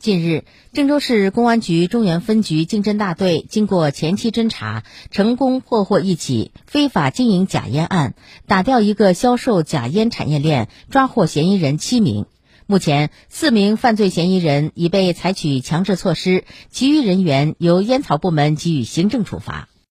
近日郑州市公安局中原分局经侦大队经过前期侦查成功破获一起非法经营假烟案打掉一个销售假烟产业链抓获嫌疑人七名。目前四名犯罪嫌疑人已被采取强制措施其余人员由烟草部门给予行政处罚。